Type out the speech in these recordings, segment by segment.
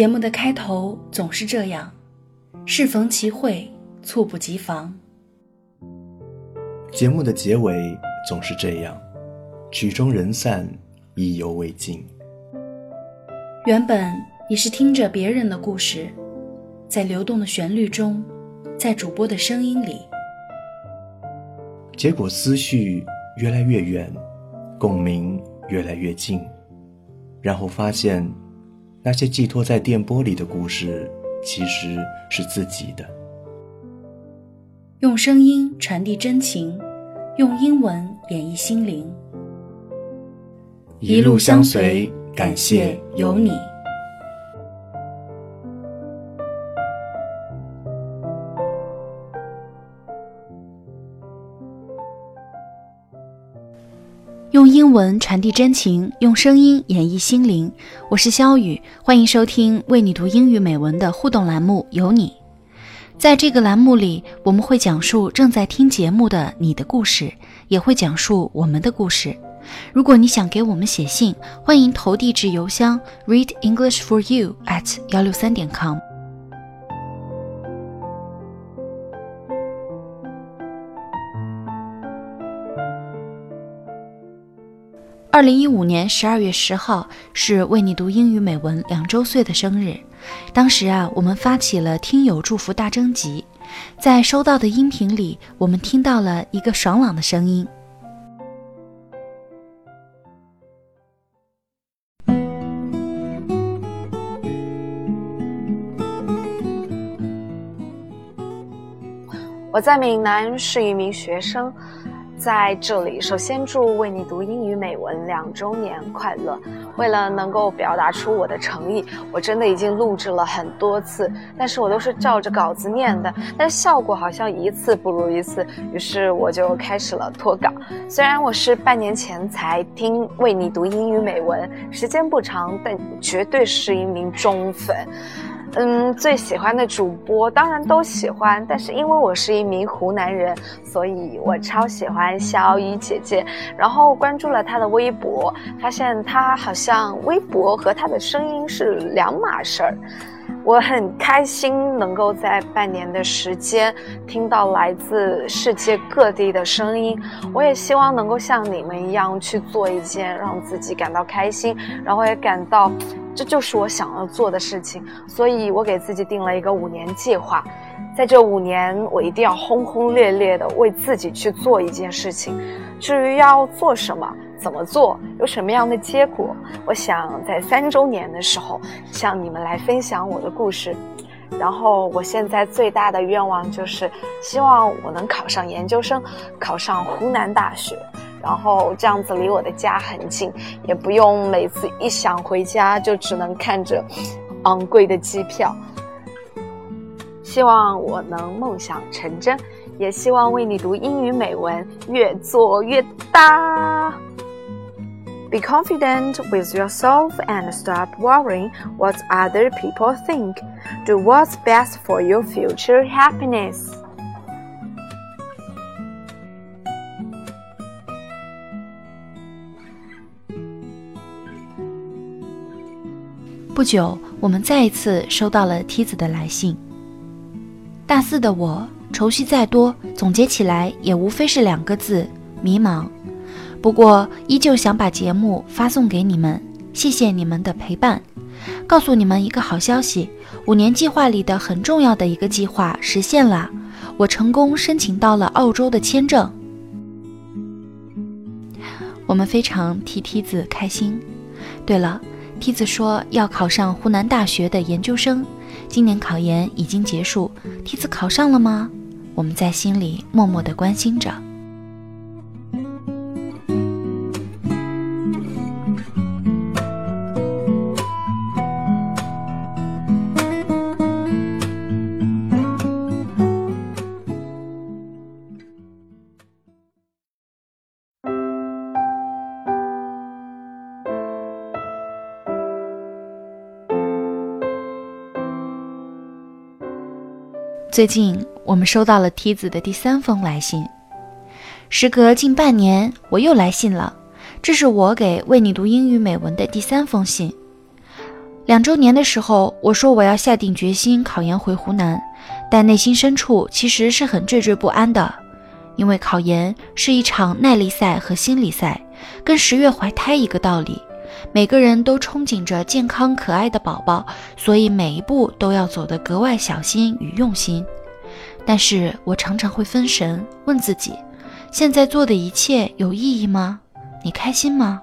节目的开头总是这样，适逢其会，猝不及防。节目的结尾总是这样，曲终人散，意犹未尽。原本你是听着别人的故事，在流动的旋律中，在主播的声音里，结果思绪越来越远，共鸣越来越近，然后发现，那些寄托在电波里的故事，其实是自己的。用声音传递真情，用英文演绎心灵。一路相随，感谢有你。用英文传递真情，用声音演绎心灵。我是肖雨，欢迎收听为你读英语美文的互动栏目《有你》。在这个栏目里，我们会讲述正在听节目的你的故事，也会讲述我们的故事。如果你想给我们写信，欢迎投递至邮箱 readenglishforyou@ 幺六三点 com。二零一五年十二月十号是为你读英语美文两周岁的生日。当时啊，我们发起了听友祝福大征集，在收到的音频里，我们听到了一个爽朗的声音。我在闽南是一名学生。在这里，首先祝为你读英语美文两周年快乐！为了能够表达出我的诚意，我真的已经录制了很多次，但是我都是照着稿子念的，但效果好像一次不如一次，于是我就开始了脱稿。虽然我是半年前才听为你读英语美文，时间不长，但绝对是一名忠粉。嗯，最喜欢的主播当然都喜欢，但是因为我是一名湖南人，所以我超喜欢小雨姐姐。然后关注了她的微博，发现她好像微博和她的声音是两码事儿。我很开心能够在半年的时间听到来自世界各地的声音。我也希望能够像你们一样去做一件让自己感到开心，然后也感到这就是我想要做的事情。所以我给自己定了一个五年计划，在这五年我一定要轰轰烈烈的为自己去做一件事情。至于要做什么？怎么做？有什么样的结果？我想在三周年的时候向你们来分享我的故事。然后，我现在最大的愿望就是希望我能考上研究生，考上湖南大学。然后这样子离我的家很近，也不用每次一想回家就只能看着昂贵的机票。希望我能梦想成真，也希望为你读英语美文越做越大。Be confident with yourself and stop worrying what other people think. Do what's best for your future happiness. 不久，我们再一次收到了梯子的来信。大四的我，愁绪再多，总结起来也无非是两个字：迷茫。不过，依旧想把节目发送给你们，谢谢你们的陪伴。告诉你们一个好消息，五年计划里的很重要的一个计划实现了，我成功申请到了澳洲的签证。我们非常替梯子开心。对了，梯子说要考上湖南大学的研究生，今年考研已经结束，梯子考上了吗？我们在心里默默的关心着。最近我们收到了梯子的第三封来信，时隔近半年，我又来信了。这是我给为你读英语美文的第三封信。两周年的时候，我说我要下定决心考研回湖南，但内心深处其实是很惴惴不安的，因为考研是一场耐力赛和心理赛，跟十月怀胎一个道理。每个人都憧憬着健康可爱的宝宝，所以每一步都要走得格外小心与用心。但是我常常会分神，问自己：现在做的一切有意义吗？你开心吗？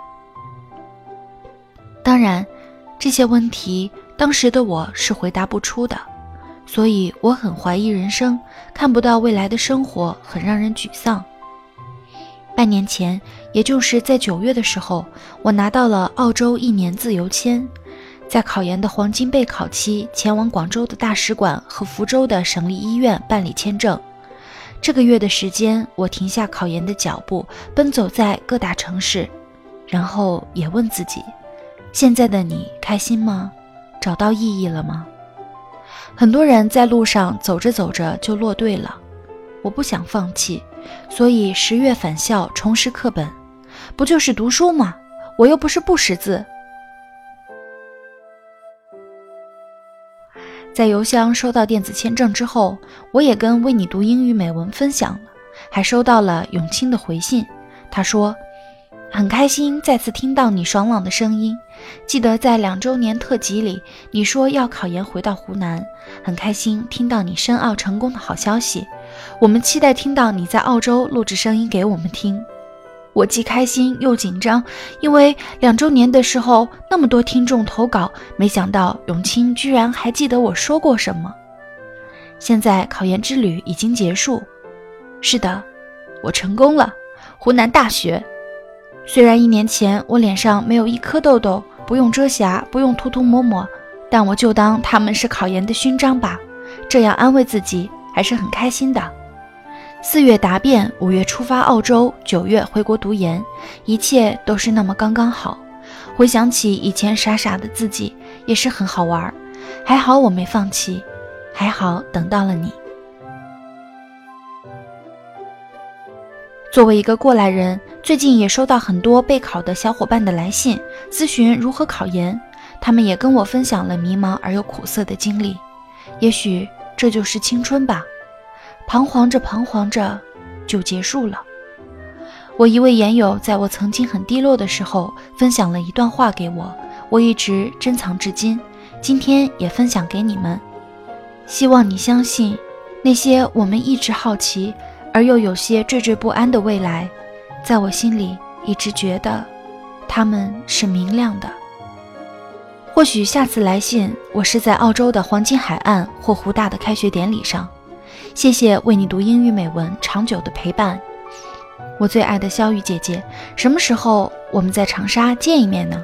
当然，这些问题当时的我是回答不出的，所以我很怀疑人生，看不到未来的生活很让人沮丧。半年前，也就是在九月的时候，我拿到了澳洲一年自由签，在考研的黄金备考期，前往广州的大使馆和福州的省立医院办理签证。这个月的时间，我停下考研的脚步，奔走在各大城市，然后也问自己：现在的你开心吗？找到意义了吗？很多人在路上走着走着就落队了，我不想放弃。所以十月返校重拾课本，不就是读书吗？我又不是不识字。在邮箱收到电子签证之后，我也跟为你读英语美文分享了，还收到了永清的回信。他说很开心再次听到你爽朗的声音，记得在两周年特辑里你说要考研回到湖南，很开心听到你申奥成功的好消息。我们期待听到你在澳洲录制声音给我们听，我既开心又紧张，因为两周年的时候那么多听众投稿，没想到永清居然还记得我说过什么。现在考研之旅已经结束，是的，我成功了，湖南大学。虽然一年前我脸上没有一颗痘痘，不用遮瑕，不用涂涂抹抹，但我就当他们是考研的勋章吧，这样安慰自己。还是很开心的。四月答辩，五月出发澳洲，九月回国读研，一切都是那么刚刚好。回想起以前傻傻的自己，也是很好玩。还好我没放弃，还好等到了你。作为一个过来人，最近也收到很多备考的小伙伴的来信，咨询如何考研。他们也跟我分享了迷茫而又苦涩的经历。也许。这就是青春吧，彷徨着彷徨着，就结束了。我一位研友在我曾经很低落的时候，分享了一段话给我，我一直珍藏至今，今天也分享给你们。希望你相信，那些我们一直好奇而又有些惴惴不安的未来，在我心里一直觉得，他们是明亮的。或许下次来信，我是在澳洲的黄金海岸或湖大的开学典礼上。谢谢为你读英语美文长久的陪伴，我最爱的肖雨姐姐。什么时候我们在长沙见一面呢？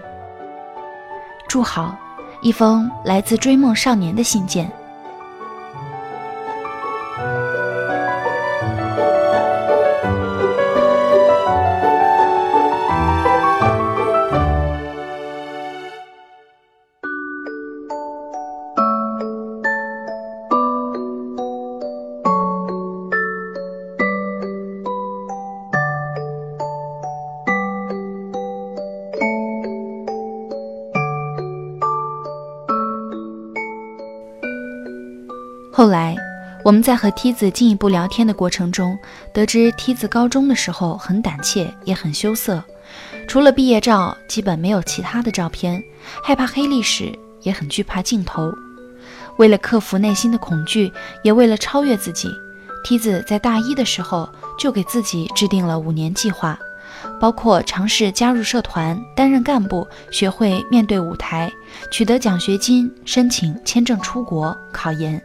祝好，一封来自追梦少年的信件。后来，我们在和梯子进一步聊天的过程中，得知梯子高中的时候很胆怯，也很羞涩，除了毕业照，基本没有其他的照片，害怕黑历史，也很惧怕镜头。为了克服内心的恐惧，也为了超越自己，梯子在大一的时候就给自己制定了五年计划，包括尝试加入社团、担任干部、学会面对舞台、取得奖学金、申请签证出国、考研。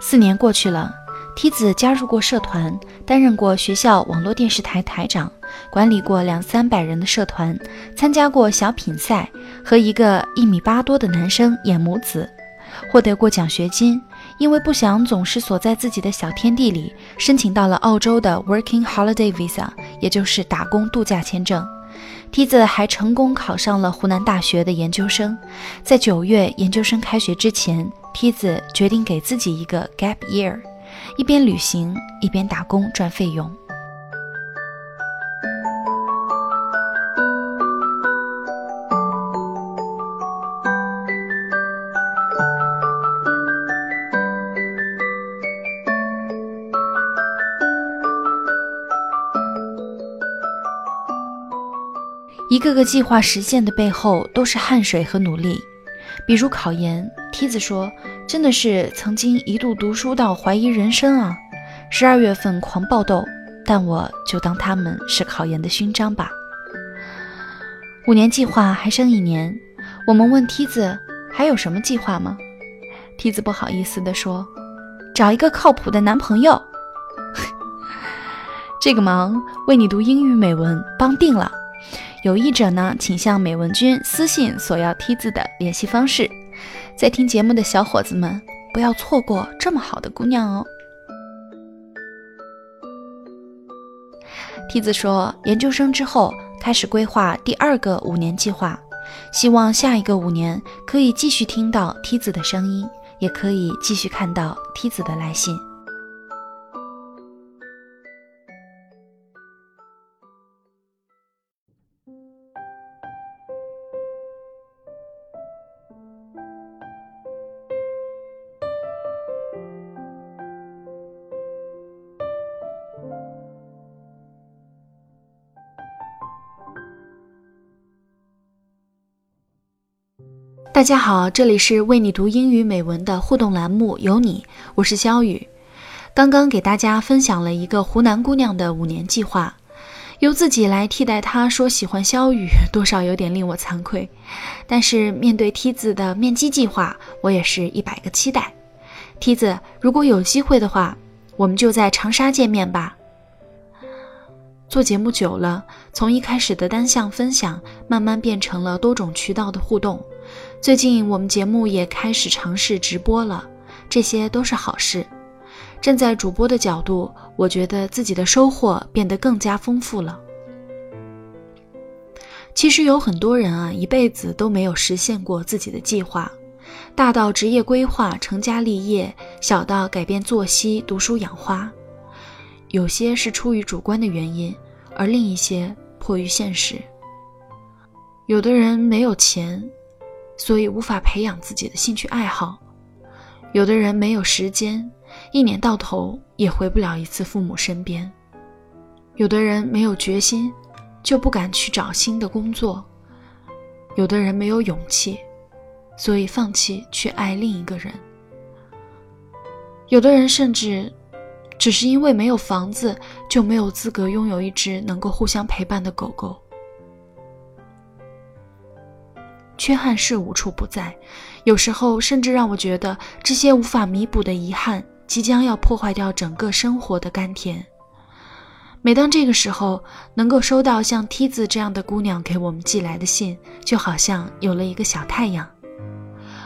四年过去了，梯子加入过社团，担任过学校网络电视台台长，管理过两三百人的社团，参加过小品赛，和一个一米八多的男生演母子，获得过奖学金。因为不想总是锁在自己的小天地里，申请到了澳洲的 Working Holiday Visa，也就是打工度假签证。梯子还成功考上了湖南大学的研究生，在九月研究生开学之前。梯子决定给自己一个 gap year 一边旅行一边打工赚费用。一个个计划实现的背后都是汗水和努力。比如考研梯子说：“真的是曾经一度读书到怀疑人生啊！”十二月份狂暴痘，但我就当他们是考研的勋章吧。五年计划还剩一年，我们问梯子还有什么计划吗？梯子不好意思地说：“找一个靠谱的男朋友。”这个忙为你读英语美文帮定了。有意者呢，请向美文君私信索要梯子的联系方式。在听节目的小伙子们，不要错过这么好的姑娘哦。梯子说，研究生之后开始规划第二个五年计划，希望下一个五年可以继续听到梯子的声音，也可以继续看到梯子的来信。大家好，这里是为你读英语美文的互动栏目，有你，我是肖雨。刚刚给大家分享了一个湖南姑娘的五年计划，由自己来替代她说喜欢肖雨，多少有点令我惭愧。但是面对梯子的面基计划，我也是一百个期待。梯子，如果有机会的话，我们就在长沙见面吧。做节目久了，从一开始的单向分享，慢慢变成了多种渠道的互动。最近我们节目也开始尝试直播了，这些都是好事。站在主播的角度，我觉得自己的收获变得更加丰富了。其实有很多人啊，一辈子都没有实现过自己的计划，大到职业规划、成家立业，小到改变作息、读书养花。有些是出于主观的原因，而另一些迫于现实。有的人没有钱。所以无法培养自己的兴趣爱好，有的人没有时间，一年到头也回不了一次父母身边；有的人没有决心，就不敢去找新的工作；有的人没有勇气，所以放弃去爱另一个人；有的人甚至只是因为没有房子，就没有资格拥有一只能够互相陪伴的狗狗。缺憾是无处不在，有时候甚至让我觉得这些无法弥补的遗憾，即将要破坏掉整个生活的甘甜。每当这个时候，能够收到像梯子这样的姑娘给我们寄来的信，就好像有了一个小太阳。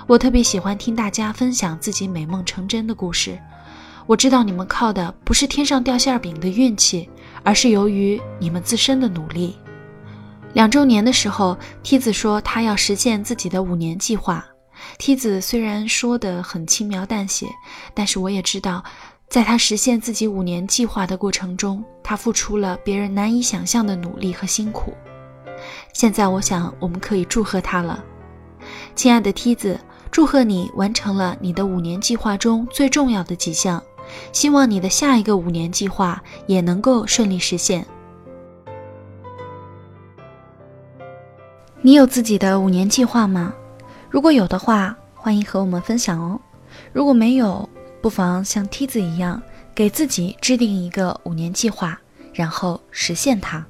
我特别喜欢听大家分享自己美梦成真的故事。我知道你们靠的不是天上掉馅饼的运气，而是由于你们自身的努力。两周年的时候，梯子说他要实现自己的五年计划。梯子虽然说的很轻描淡写，但是我也知道，在他实现自己五年计划的过程中，他付出了别人难以想象的努力和辛苦。现在，我想我们可以祝贺他了，亲爱的梯子，祝贺你完成了你的五年计划中最重要的几项，希望你的下一个五年计划也能够顺利实现。你有自己的五年计划吗？如果有的话，欢迎和我们分享哦。如果没有，不妨像梯子一样，给自己制定一个五年计划，然后实现它。